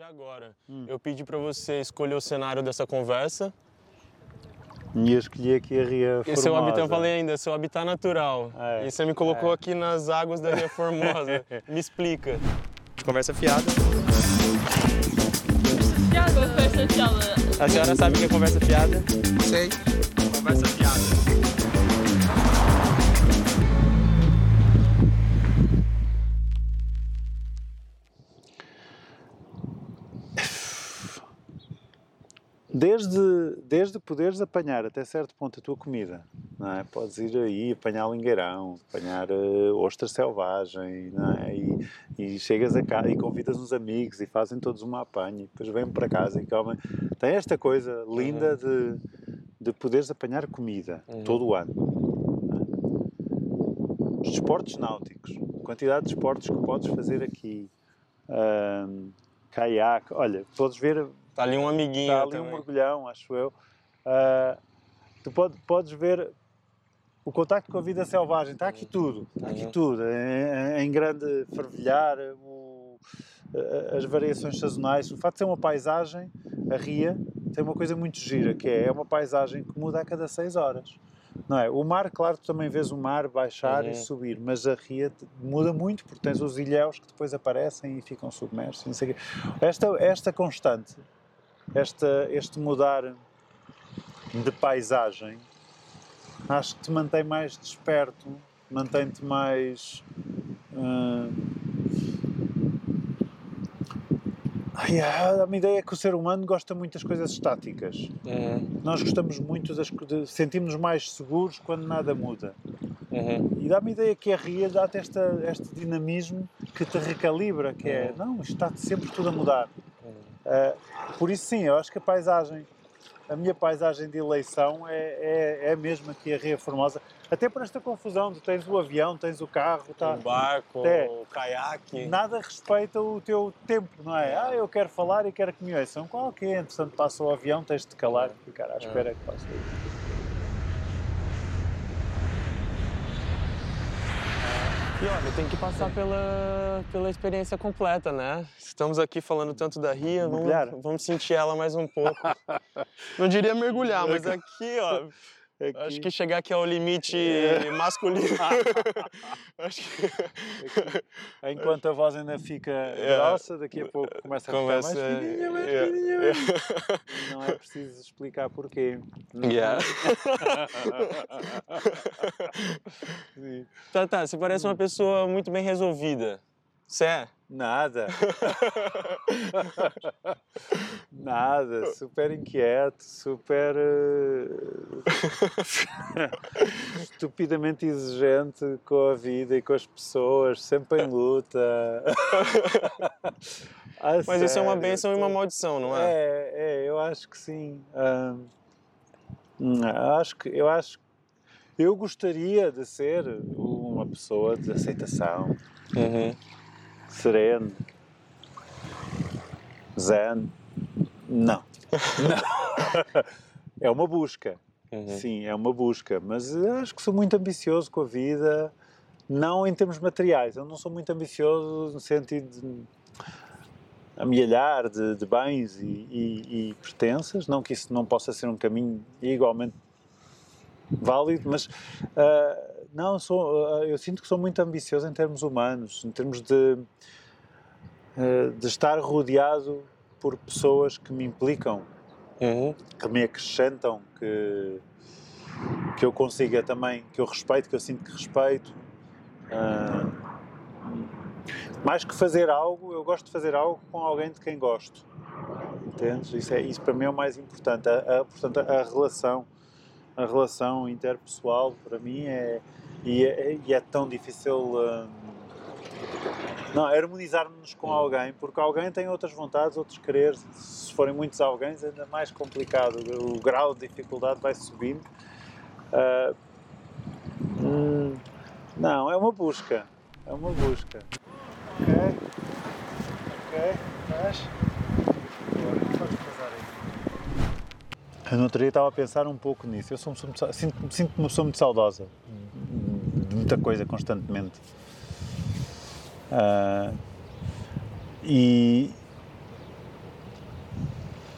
de agora. Eu pedi para você escolher o cenário dessa conversa. E eu escolhi aqui a Ria E seu habitat, eu Formosa. falei ainda, seu habitat natural. É, E você me colocou aqui nas águas da Ria Formosa. me explica. Conversa fiada. Fiada, conversa fiada. A senhora sabe o que é conversa fiada? Sei. Conversa fiada. Desde, desde poderes apanhar até certo ponto a tua comida, não é? Podes ir aí apanhar lingueirão, apanhar uh, ostra selvagem, não é? E, e chegas a casa e convidas uns amigos e fazem todos uma apanha e depois vêm para casa e comem. Tem esta coisa linda de, de poderes apanhar comida todo o ano. é? Os desportos náuticos, a quantidade de desportos que podes fazer aqui, ahm, caiaque, olha, podes ver Tá ali um amiguinho Está ali também. um mergulhão, acho eu. Ah, tu pode- podes ver o contacto com a vida selvagem. Está aqui tudo. Está aqui Uhum. tudo. Em, em grande fervilhar, o- as variações sazonais. O facto de ser uma paisagem, a ria, tem uma coisa muito gira, que é, é uma paisagem que muda a cada seis horas. Não é? O mar, claro, tu também vês o mar baixar Uhum. e subir, mas a ria muda muito porque tens os ilhéus que depois aparecem e ficam submersos. Esta, esta constante, esta, este mudar de paisagem, acho que te mantém mais desperto, mantém-te mais. ah, ai, ah, Dá-me ideia que o ser humano gosta muito das coisas estáticas. Uhum, Nós gostamos muito das co- de sentimos mais seguros quando nada muda. uhum. E dá-me ideia que a RIA dá-te este dinamismo que te recalibra, que é, não, isto está sempre tudo a mudar. Ah, por isso sim, eu acho que a paisagem, a minha paisagem de eleição é, é, é a mesma que a Ria Formosa, até por esta confusão, tu tens o avião, tens o carro, tá, O barco, É. o caiaque. nada respeita o teu tempo, não é? Ah, eu quero falar e quero que me ouçam. Qual que é? Entretanto passa o avião, tens de calar e ficar à espera que passe. E olha, tem que passar pela, pela experiência completa, né? Estamos aqui falando tanto da Ria, vamos, vamos sentir ela mais um pouco. Não diria mergulhar, mas aqui, ó, Aqui, acho que chegar aqui ao limite masculino. acho que Enquanto a voz ainda fica grossa, daqui a pouco começa a ficar começa. mais fininha, mais fininha. Não é preciso explicar porquê. Yeah. Tá, tá, você parece uma pessoa muito bem resolvida. Você é? Nada. Nada. Super inquieto, super. eh, estupidamente exigente com a vida e com as pessoas, sempre em luta. A Mas isso é uma sério, bênção e uma maldição, não é? É, é, eu acho que sim. Ahm, hum, acho que eu acho eu gostaria de ser uma pessoa de aceitação, Uhum. sereno, zen. Não. Não. é uma busca. Uhum. Sim, é uma busca, mas acho que sou muito ambicioso com a vida, não em termos materiais. Eu não sou muito ambicioso no sentido de amealhar de, de bens e, e, e pertenças. Não que isso não possa ser um caminho igualmente válido, mas ah, não, sou, ah, eu sinto que sou muito ambicioso em termos humanos, em termos de, ah, de estar rodeado por pessoas que me implicam Uhum. que me acrescentam, que, que eu consiga também, que eu respeito, que eu sinto que respeito. Ah, mais que fazer algo, eu gosto de fazer algo com alguém de quem gosto. Entendes? Isso, é, isso para mim é o mais importante. A, a- portanto, a relação, a relação interpessoal para mim é. E é, e é tão difícil. ah, não, harmonizarmos com alguém, porque alguém tem outras vontades, outros quereres. Se forem muitos alguém, é ainda mais complicado. O grau de dificuldade vai subindo. Hum, não, é uma busca. É uma busca. Ok? Ok? Aí. Eu no estava a pensar um pouco nisso. Eu muito, sinto, sinto muito saudosa de muita coisa constantemente. Ah, e,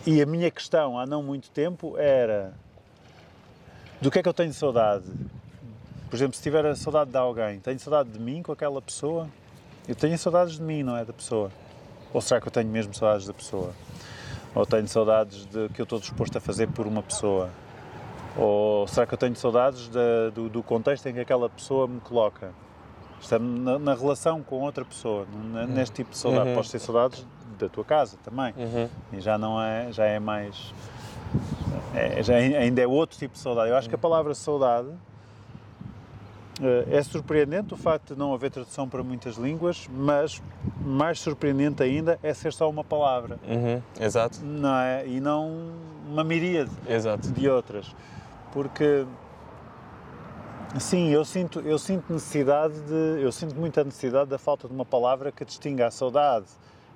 e a minha questão há não muito tempo era do que é que eu tenho saudade? Por exemplo, se tiver a saudade de alguém, tenho saudade de mim com aquela pessoa? Eu tenho saudades de mim, não é da pessoa? Ou será que eu tenho mesmo saudades da pessoa? Ou tenho saudades de que eu estou disposto a fazer por uma pessoa? Ou será que eu tenho saudades da- do, do contexto em que aquela pessoa me coloca? É na, na relação com outra pessoa, n- neste tipo de saudade. Uhum. Podes ter saudades da tua casa também. Uhum. E já não é, já é mais. é- já é- ainda é outro tipo de saudade. Eu acho que a palavra saudade eh, é surpreendente o facto de não haver tradução para muitas línguas, mas mais surpreendente ainda é ser só uma palavra, Uhum. Exato. não é? E não uma miríade Exato. de outras. Porque sim, eu sinto, eu sinto necessidade de, eu sinto muita necessidade da falta de uma palavra que distinga a saudade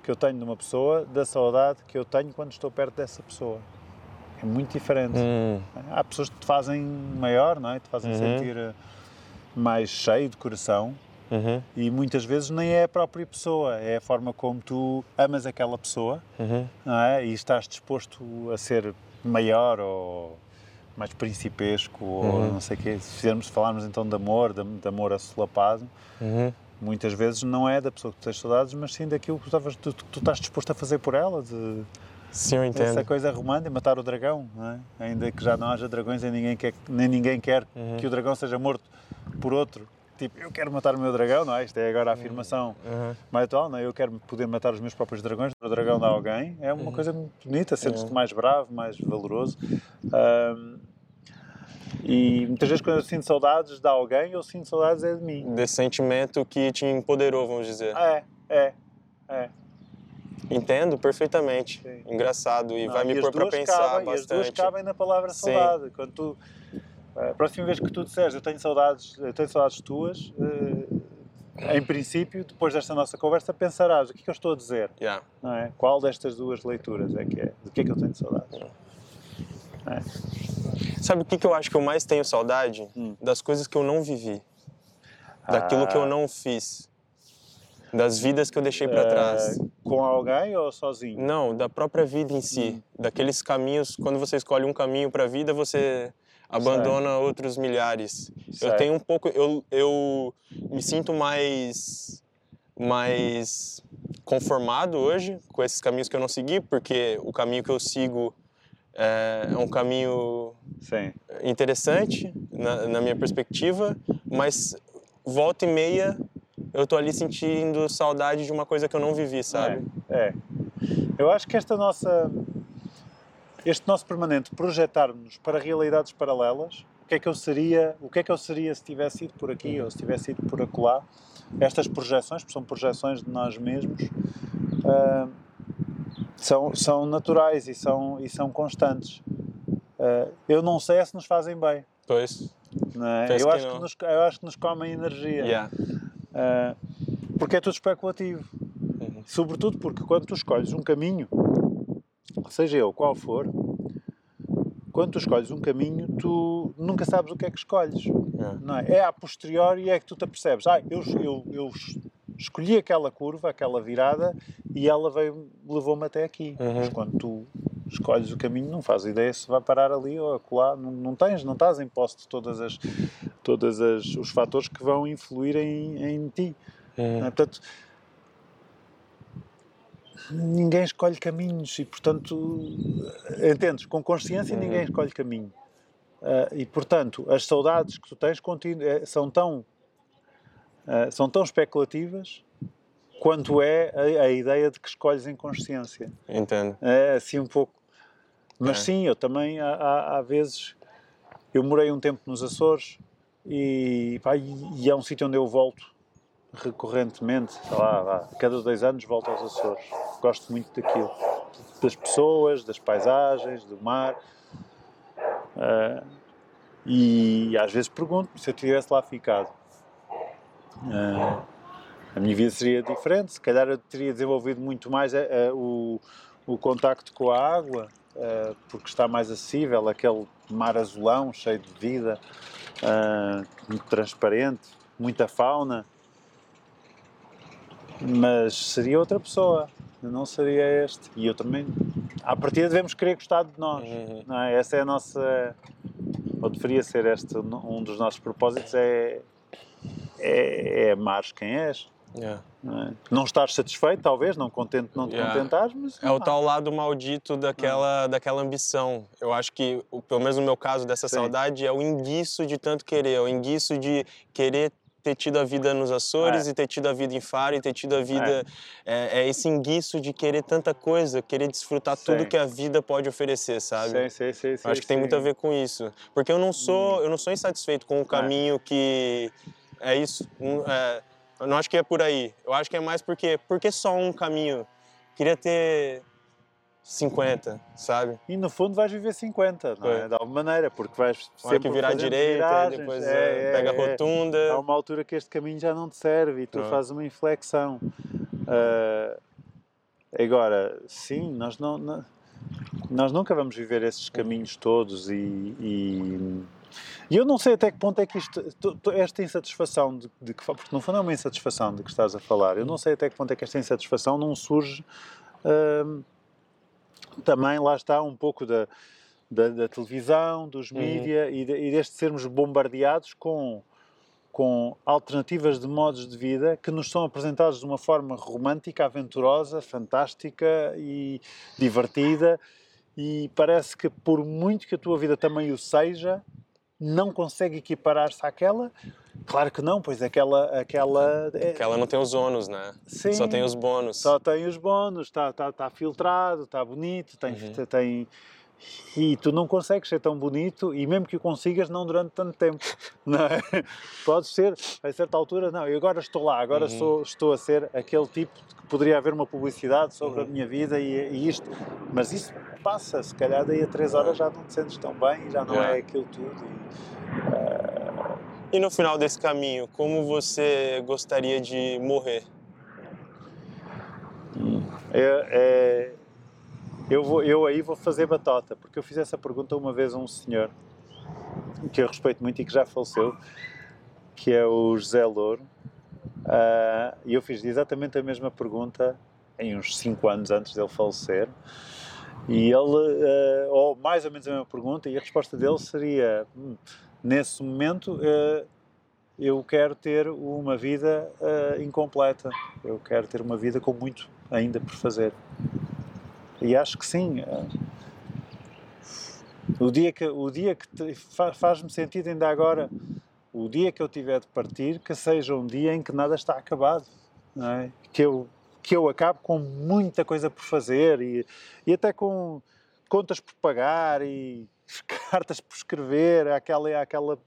que eu tenho de uma pessoa da saudade que eu tenho quando estou perto dessa pessoa. É muito diferente. Hum. Há pessoas que te fazem maior, não é? Te fazem Uhum. sentir eh, mais cheio de coração Uhum. e muitas vezes nem é a própria pessoa, é a forma como tu amas aquela pessoa Uhum. não é? E estás disposto a ser maior ou mais principesco ou Uhum. não sei o quê. Se fizermos, falarmos então de amor, de, de amor assolapado, Uhum. muitas vezes não é da pessoa que tu tens saudades, mas sim daquilo que tu, tu, tu estás disposto a fazer por ela, de Sim, eu essa entendo. coisa romântica, matar o dragão, é? Ainda que já não haja dragões e ninguém quer, nem ninguém quer Uhum. que o dragão seja morto por outro. Tipo, eu quero matar o meu dragão, não é? Isto é agora a afirmação Uhum. mais atual, não é? Eu quero poder matar os meus próprios dragões, o dragão de alguém, é uma coisa muito bonita, sentes-te mais bravo, mais valoroso. Ahm, e muitas vezes quando eu sinto saudades de alguém, eu sinto saudades é de mim. Desse sentimento que te empoderou, vamos dizer. É, é, é. Entendo perfeitamente. Sim. Engraçado. E Não, vai me pôr para pensar cabem, e As duas bastante. cabem na palavra Sim. saudade. Quando tu, a próxima vez que tu disseres eu tenho saudades, eu tenho saudades tuas, eh, em princípio, depois desta nossa conversa, pensarás o que é que eu estou a dizer. Yeah. não é? Qual destas duas leituras é que é? De que é que eu tenho saudades? Sabe o que, que eu acho que eu mais tenho saudade? Hum. Das coisas que eu não vivi. Daquilo que eu Ah. não fiz. Das vidas que eu deixei para Eh, trás. Com alguém ou sozinho? Não, da própria vida em si. Daqueles caminhos, quando você escolhe um caminho para a vida, você abandona outros milhares. Eu Certo. tenho um pouco, eu, eu me sinto mais mais conformado hoje com esses caminhos que eu não segui, porque o caminho que eu sigo é, é um caminho Sim. interessante na, na minha perspectiva, mas volta e meia eu tô ali sentindo saudade de uma coisa que eu não vivi, sabe? É, é. Eu acho que esta nossa, este nosso permanente projetar-nos para realidades paralelas, o que é que eu seria, o que é que eu seria se tivesse ido por aqui ou se tivesse ido por acolá, estas projeções, porque são projeções de nós mesmos, ah, são, são naturais e são, e são constantes. Ah, eu não sei se nos fazem bem. Pois. Não é? Eu, que acho que nos, eu acho que nos comem energia. Yeah. Ah, porque é tudo especulativo. Uhum. Sobretudo porque quando tu escolhes um caminho, seja ele qual for, quando tu escolhes um caminho, tu nunca sabes o que é que escolhes. Yeah. Não é? é a posteriori é que tu te apercebes. Ah, eu, eu, eu es- escolhi aquela curva, aquela virada e ela levou-me até aqui. Uhum. Mas quando tu escolhes o caminho, não fazes ideia se vai parar ali ou acolá. Não, não tens, não estás em posse de todas as, todas as, os fatores que vão influir em, em ti. Uhum. é? Portanto, ninguém escolhe caminhos e, portanto, entendes? Com consciência, Uhum. ninguém escolhe caminho. Ah, e, portanto, as saudades que tu tens eh, são tão, ah, são tão especulativas quanto é a, a ideia de que escolhes em consciência. Entendo. É assim um pouco. Mas É. sim, eu também, há, há, há vezes, eu morei um tempo nos Açores e, pá, e, e é um sítio onde eu volto recorrentemente, sei lá, vá, cada dois anos volto aos Açores. Gosto muito daquilo, das pessoas, das paisagens, do mar. Ah, e às vezes pergunto-me se eu tivesse lá ficado. Ah, a minha vida seria diferente, se calhar eu teria desenvolvido muito mais eh, eh, o, o contacto com a água, eh, porque está mais acessível, aquele mar azulão cheio de vida, ah, muito transparente, muita fauna. Mas seria outra pessoa. não seria este. E eu também, à partida, devemos querer gostar de nós. Uhum. Não é? Essa é a nossa. Ou deveria ser este um dos nossos propósitos: é, é, é amares quem és. Yeah. Não, é? não estar satisfeito, talvez, não contente, não te Yeah. contentares, mas. É o tal lado maldito daquela, daquela ambição. Eu acho que, pelo menos no meu caso, dessa Sim. saudade, é o enguiço de tanto querer. É o enguiço de querer ter tido a vida nos Açores É. e ter tido a vida em Faro e ter tido a vida... É, é esse enguiço de querer tanta coisa, querer desfrutar tudo Sim. que a vida pode oferecer, sabe? Sim, sim, sim, acho que tem sim. muito a ver com isso. Porque eu não Hum. sou, eu não sou insatisfeito com o caminho que é isso. É, eu não acho que é por aí. Eu acho que é mais porque porque só um caminho. Queria ter 50, sabe? E no fundo vais viver 50, não é? É. De alguma maneira, porque vais sempre que virar à direita, viragens. depois É, é, é, pega a é. rotunda. Há uma altura que este caminho já não te serve e tu Ah. fazes uma inflexão. Ah, agora, sim, nós, não, não- nós nunca vamos viver esses caminhos todos e, e, e eu não sei até que ponto é que isto, esta insatisfação, de, de que, porque no fundo é uma insatisfação de que estás a falar, eu não sei até que ponto é que esta insatisfação não surge ah, também, lá está, um pouco da, da, da televisão, dos Uhum. mídia e, de, e deste sermos bombardeados com com alternativas de modos de vida que nos são apresentados de uma forma romântica, aventurosa, fantástica e divertida e parece que por muito que a tua vida também o seja, não consegue equiparar-se àquela. Claro que não, pois aquela aquela é- Que ela não tem os ônus, né? Sim. Só tem os bônus. só tem os bónus, está tá, tá filtrado, está bonito, tem, Uhum. tem. E tu não consegues ser tão bonito, e mesmo que o consigas, não durante tanto tempo. Não é? Pode ser, a certa altura, não, eu agora estou lá, agora Uhum. sou, estou a ser aquele tipo que poderia haver uma publicidade sobre a Uhum. minha vida e, e isto. Mas isso passa, se calhar daí a três horas já não te sentes tão bem e já não é aquilo tudo. E, E no final desse caminho, como você gostaria de morrer? É, é- eu, vou, eu aí vou fazer batota, porque eu fiz essa pergunta uma vez a um senhor que eu respeito muito e que já faleceu, que é o José Louro, Ah, e eu fiz exatamente a mesma pergunta em uns 5 anos antes dele falecer. E ele, ah, ou mais ou menos a mesma pergunta, e a resposta dele seria: "Hum, nesse momento, ah, eu quero ter uma vida ah, incompleta, eu quero ter uma vida com muito ainda por fazer. E acho que sim. ah, o dia que, o dia que faz-me sentido ainda agora, o dia que eu tiver de partir, que seja um dia em que nada está acabado, é? que, eu, que eu acabe com muita coisa por fazer e, e até com contas por pagar e cartas por escrever àquela, àquela,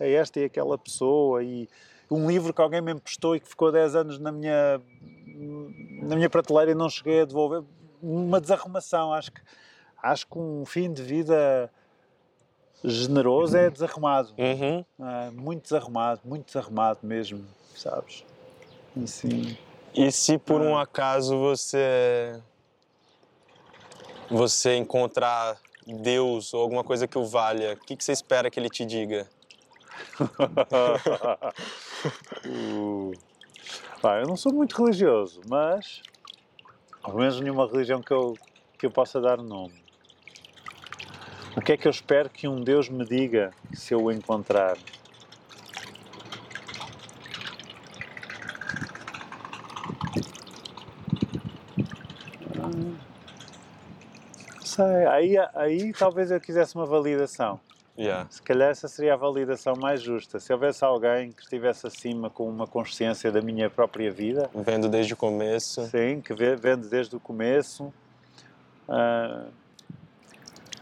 a esta e aquela pessoa e um livro que alguém me emprestou e que ficou 10 anos na minha, na minha prateleira e não cheguei a devolver. Uma desarrumação, acho que, acho que um fim de vida generoso é desarrumado. Uhum. Ah, muito desarrumado, muito desarrumado mesmo, sabes? Assim, E se por um acaso você você encontrar Deus ou alguma coisa que o valha, o que, que você espera que ele te diga? Uh. Pá, eu não sou muito religioso, mas ao menos nenhuma religião que eu, que eu possa dar nome. O que é que eu espero que um Deus me diga se eu o encontrar? Ah, Não sei, aí, aí talvez eu quisesse uma validação. Yeah. Se calhar essa seria a validação mais justa. Se houvesse alguém que estivesse acima com uma consciência da minha própria vida, Vendo desde o começo. sim, que vendo desde o começo. ah,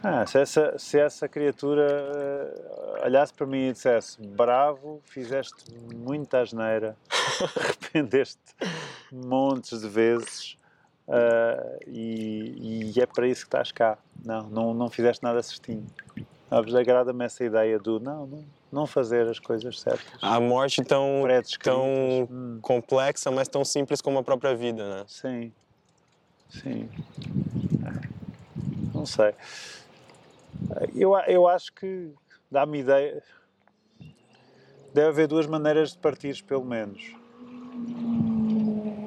ah, se, essa, se essa criatura ah, olhasse para mim e dissesse bravo, fizeste muita asneira, arrependeste montes de vezes ah, e, e é para isso que estás cá. Não, não, não fizeste nada certinho. Sabes, agrada-me essa ideia do não, não, não fazer as coisas certas. A morte tão, tão Hum. complexa, mas tão simples como a própria vida, né? Sim, sim. Não sei. Eu, eu acho que dá-me ideia. Deve haver duas maneiras de partir, pelo menos.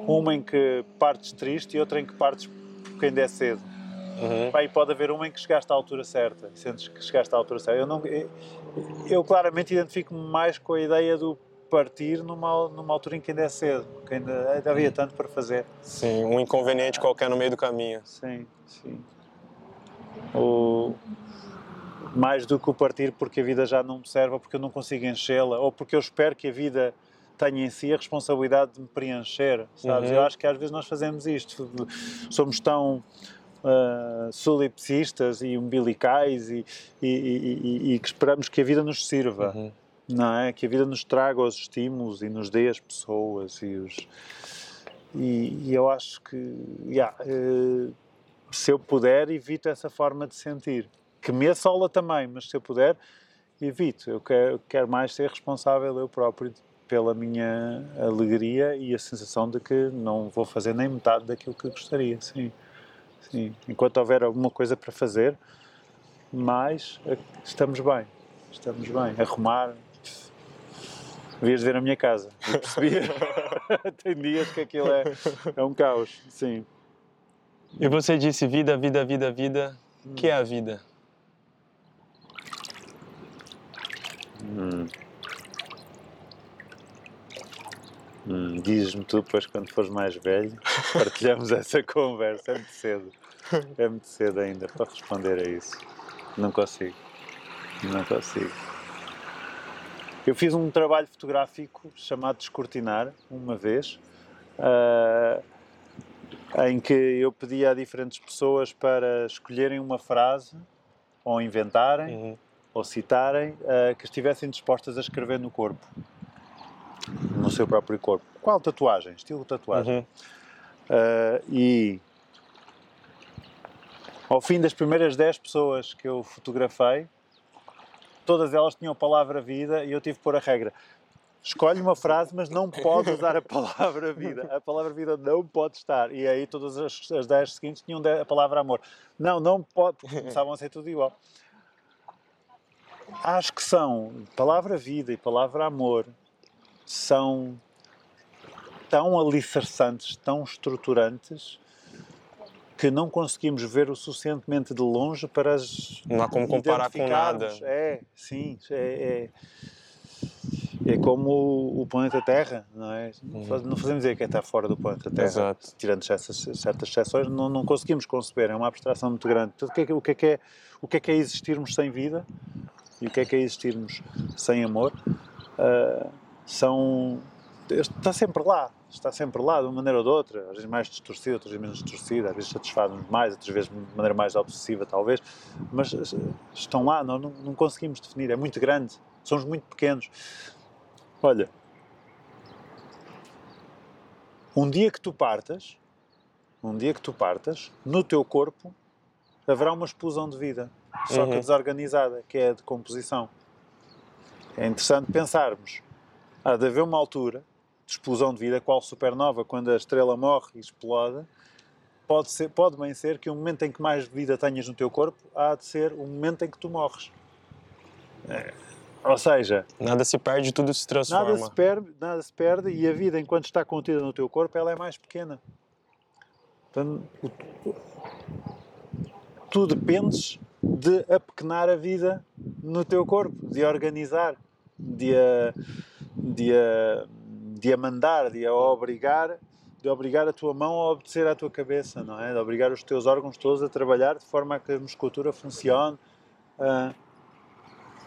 Uma em que partes triste e outra em que partes porque ainda é cedo. Uhum. E pode haver uma em que chegaste à altura certa, sentes que chegaste à altura certa. Eu, não, eu, eu claramente identifico-me mais com a ideia do partir numa, numa altura em que ainda é cedo, que ainda, ainda havia tanto para fazer. Sim, um inconveniente qualquer no meio do caminho. Sim, sim. O, mais do que o partir porque a vida já não me serve, ou porque eu não consigo enchê-la, ou porque eu espero que a vida tenha em si a responsabilidade de me preencher, sabes? Uhum. Eu acho que às vezes nós fazemos isto, somos tão uh, solipsistas e umbilicais e, e, e- e- que esperamos que a vida nos sirva, Uhum. não é? Que a vida nos traga os estímulos e nos dê as pessoas e os... E, eu acho que, yeah, eh, se eu puder, evito essa forma de sentir. Que me assola também, mas se eu puder, evito. Eu quero, quero mais ser responsável eu próprio pela minha alegria e a sensação de que não vou fazer nem metade daquilo que gostaria. Sim, sim. Enquanto houver alguma coisa para fazer, mais eh, estamos bem. Estamos bem. Arrumar. Devias ver a minha casa. Eu percebia. Tem dias que aquilo é, é um caos. Sim. E você disse vida, vida, vida, vida. O que é a vida? Hum, Dizes-me tu depois quando fores mais velho, partilhamos essa conversa. É muito cedo. É muito cedo ainda para responder a isso. Não consigo. Não consigo. Eu fiz um trabalho fotográfico chamado Descortinar, uma vez, ah, em que eu pedi a diferentes pessoas para escolherem uma frase, ou inventarem, Uhum. ou citarem, ah, que estivessem dispostas a escrever no corpo. No seu próprio corpo. Qual tatuagem? Estilo tatuagem. Uhum. Uh, e ao fim das primeiras 10 pessoas que eu fotografei, todas elas tinham a palavra vida e eu tive que pôr a regra. Escolhe uma frase, mas não pode usar a palavra vida. A palavra vida não pode estar. E aí todas as, as 10 seguintes tinham a palavra amor. Não, não pode, porque começavam a ser tudo igual. Acho que são palavra vida e palavra amor são tão alicerçantes, tão estruturantes, que não conseguimos ver o suficientemente de longe para as Não há como comparar com nada. É, sim, é, é, é como o, o planeta Terra, não é? Não faz- Não fazemos ideia que está fora do planeta Terra. Exato. Tirando essas, certas exceções, não, não conseguimos conceber, é uma abstração muito grande. Portanto, o que é que, o que é, que é, o que é, que é existirmos sem vida e o que é que é existirmos sem amor? Ah, são está sempre lá, está sempre lá de uma maneira ou de outra, às vezes mais distorcida, outras vezes menos distorcida, às vezes satisfaz-nos mais, outras vezes de maneira mais obsessiva talvez, mas eh, estão lá, não, não, não conseguimos definir, é muito grande, somos muito pequenos. Olha, um dia que tu partas, um dia que tu partas, no teu corpo haverá uma explosão de vida, só que Uhum. desorganizada, que é a decomposição. É interessante pensarmos. Há de haver uma altura de explosão de vida, qual supernova, quando a estrela morre e explode, pode, ser, pode bem ser que o momento em que mais vida tenhas no teu corpo há de ser o momento em que tu morres. É, ou seja, Nada se perde, tudo se transforma. nada se, perde, nada se perde e a vida, enquanto está contida no teu corpo, ela é mais pequena. Portanto, tu dependes de apequenar a vida no teu corpo, de organizar, de a, de a, de a mandar, de a obrigar, de obrigar a tua mão a obedecer à tua cabeça, não é? De obrigar os teus órgãos todos a trabalhar de forma a que a musculatura funcione. ah,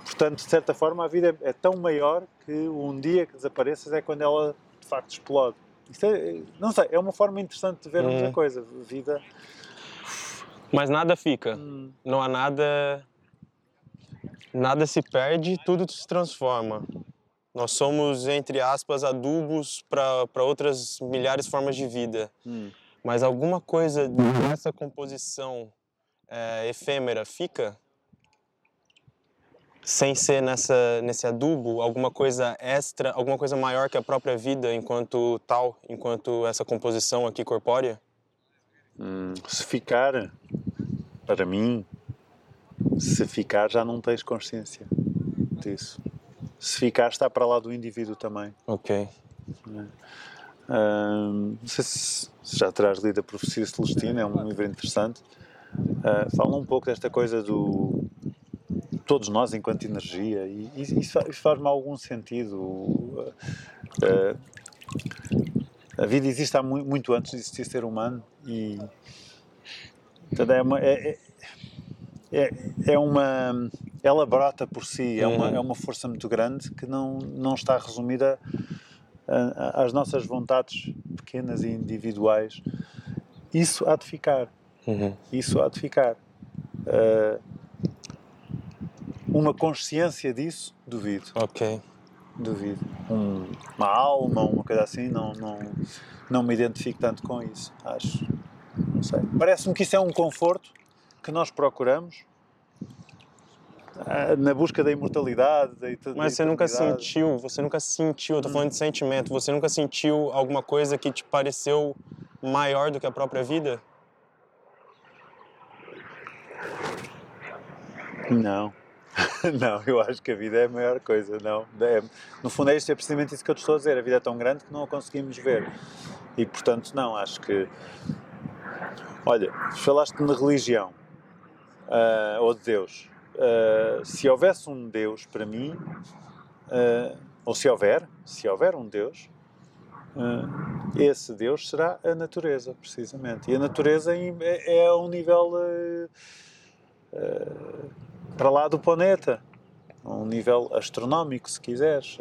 portanto, de certa forma, a vida é, tão maior que um dia que desapareças é quando ela de facto explode. É, não sei, é uma forma interessante de vermos Uhum. a coisa. Vida. Mas nada fica. hum, Não há nada. Nada se perde, tudo se transforma. Nós somos, entre aspas, adubos para outras milhares de formas de vida. hum. Mas alguma coisa dessa composição é, efêmera fica? Sem ser nessa, nesse adubo, alguma coisa extra, alguma coisa maior que a própria vida enquanto tal, enquanto essa composição aqui corpórea? Se ficar, para mim, se ficar já não tens consciência disso. Se ficar está para lá do indivíduo também. Ok. Ahm, não sei se, já terás lido a Profecia Celestina, é um livro interessante. Ah, fala um pouco desta coisa do todos nós enquanto energia e, e isso, isso faz-me algum sentido. Ah, a vida existe há mu- muito antes de existir ser humano e é uma, é, é- é, uma ela brota por si, é uma, Uhum. é uma força muito grande que não, não está resumida a- a- às nossas vontades pequenas e individuais. Isso há de ficar, Uhum. isso há de ficar. Ah, uma consciência disso, duvido, Ok. duvido. Um- uma alma, uma coisa assim, não, não, não me identifico tanto com isso, acho. Não sei. Parece-me que isso é um conforto que nós procuramos ah, na busca da imortalidade. Da Mas você nunca sentiu, você nunca sentiu, eu tô falando de sentimento, você nunca sentiu alguma coisa que te pareceu maior do que a própria vida? Não. Não, eu acho que a vida é a maior coisa. Não. É- no fundo, é isto, é precisamente isso que eu te estou a dizer. A vida é tão grande que não a conseguimos ver. E, portanto, não, acho que. Olha, falaste na religião ah, ou de Deus. Ah, se houvesse um Deus para mim, ah, ou se houver, se houver um Deus, esse Deus será a natureza, precisamente. E a natureza é, é um nível. para lá do planeta, um nível astronómico, se quiseres.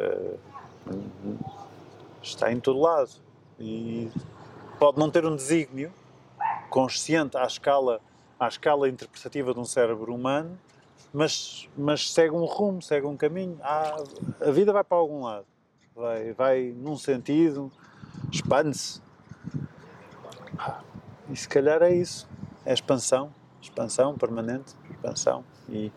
Está em todo lado. E pode não ter um desígnio consciente à escala, à escala interpretativa de um cérebro humano, mas, mas segue um rumo, segue um caminho. Há- a vida vai para algum lado. Vai, vai num sentido, expande-se. E se calhar é isso. É expansão. Expansão permanente. Expansão. E,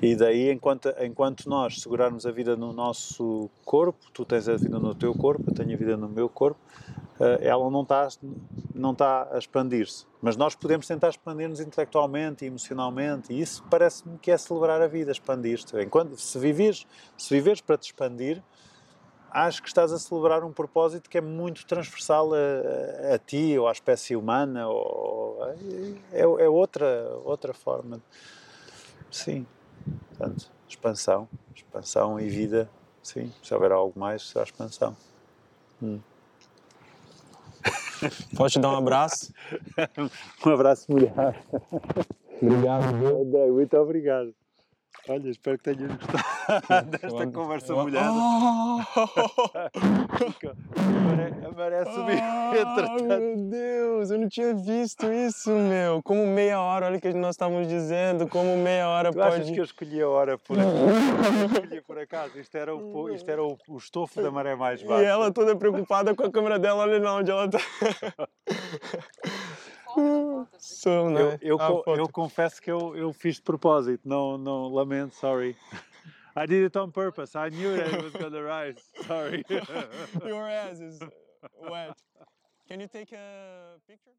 e daí, enquanto, enquanto nós segurarmos a vida no nosso corpo, tu tens a vida no teu corpo, eu tenho a vida no meu corpo, ela não está, não está a expandir-se. Mas nós podemos tentar expandir-nos intelectualmente e emocionalmente, e isso parece-me que é celebrar a vida, expandir-te. Enquanto, se, viveres, se viveres para te expandir, acho que estás a celebrar um propósito que é muito transversal a, a ti ou à espécie humana, ou, é, é outra, outra forma. Sim. Portanto, expansão, expansão e vida, sim. Se houver algo mais, será expansão. Posso te dar um abraço? Um abraço molhado. Obrigado, André, muito obrigado. Olha, espero que tenhas gostado desta conversa molhada. A maré subiu, entretanto. meu Deus, eu não tinha visto isso, meu. Como meia hora, olha o que nós estávamos dizendo, como meia hora Tu pode... achas que eu escolhi a hora por acaso? escolhi por acaso. Isto era, o, isto era o, o estofo da maré mais E baixa. ela toda preocupada com a câmera dela, olha lá onde ela tá. So Eu, nice. eu, Ah, co- foto. eu confesso que eu, eu fiz de propósito, não, não lamento, sorry. I did it on purpose. I knew that it was gonna rise. Sorry. Your ass is wet. Can you take a picture?